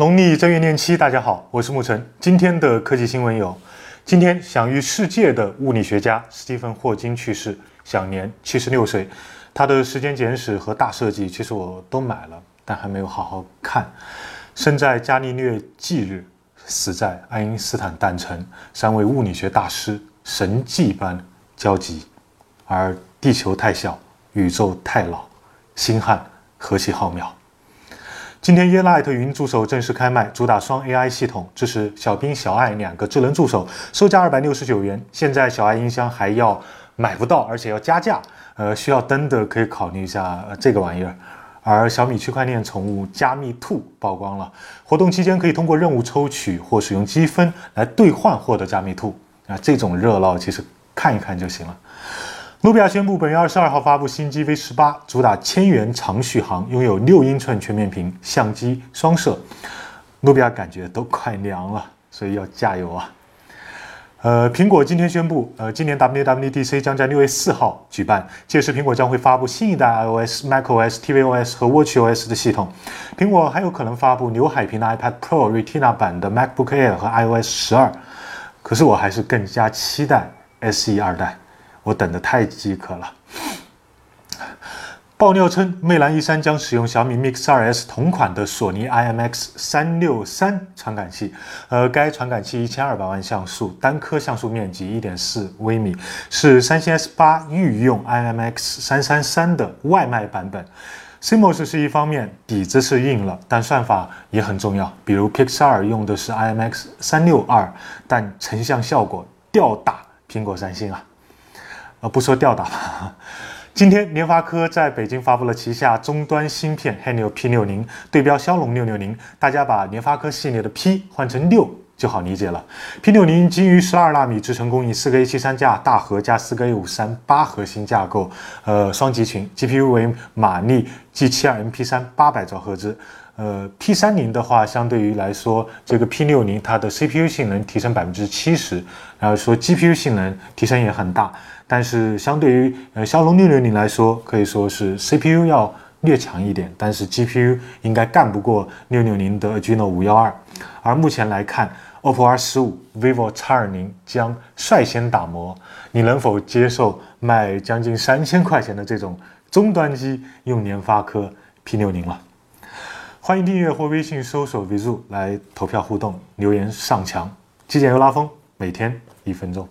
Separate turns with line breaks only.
农历正月廿七，大家好，我是沐晨。今天的科技新闻有：今天享誉世界的物理学家斯蒂芬·霍金去世，享年七十六岁。他的《时间简史》和《大设计》其实我都买了，但还没有好好看。生在伽利略忌日，死在爱因斯坦诞辰，三位物理学大师神迹般交集。而地球太小，宇宙太老，星汉何其浩渺。今天 y e l i t 云助手正式开卖，主打双 AI 系统，支持小冰、小爱两个智能助手，售价二百六十九元。现在小爱音箱还要买不到，而且要加价。呃，需要登的可以考虑一下这个玩意儿。而小米区块链宠物加密兔曝光了，活动期间可以通过任务抽取或使用积分来兑换获得加密兔。啊，这种热闹其实看一看就行了。努比亚宣布，本月二十二号发布新机 V 十八，主打千元长续航，拥有六英寸全面屏，相机双摄。努比亚感觉都快凉了，所以要加油啊！呃，苹果今天宣布，呃，今年 WWDC 将在六月四号举办，届时苹果将会发布新一代 iOS、macOS、tvOS 和 watchOS 的系统。苹果还有可能发布刘海屏的 iPad Pro、Retina 版的 MacBook Air 和 iOS 十二。可是我还是更加期待 SE 二代。我等得太饥渴了。爆料称，魅蓝 E 三将使用小米 Mix 2S 同款的索尼 IMX 三六三传感器，呃，该传感器一千二百万像素，单颗像素面积一点四微米，是三星 S 八御用 IMX 三三三的外卖版本。CMOS 是一方面，底子是硬了，但算法也很重要。比如 Pixar 用的是 IMX 三六二，但成像效果吊打苹果、三星啊。呃，不说吊打。今天联发科在北京发布了旗下终端芯片 Helio P60，对标骁龙660。大家把联发科系列的 P 换成六就好理解了。P60 基于十二纳米制程工艺，四个 A73 架大核加四个 A53 八核心架构，呃，双集群，GPU 为马力 G72 MP3 八百兆赫兹。呃，P30 的话，相对于来说，这个 P60 它的 CPU 性能提升百分之七十，然后说 GPU 性能提升也很大。但是相对于呃骁龙六六零来说，可以说是 CPU 要略强一点，但是 GPU 应该干不过六六零的 Adreno 五幺二。而目前来看，OPPO R 十五、vivo X 二零将率先打磨，你能否接受卖将近三千块钱的这种终端机用联发科 P 六零了？欢迎订阅或微信搜索 “vzoo” 来投票互动，留言上墙，极简又拉风，每天一分钟。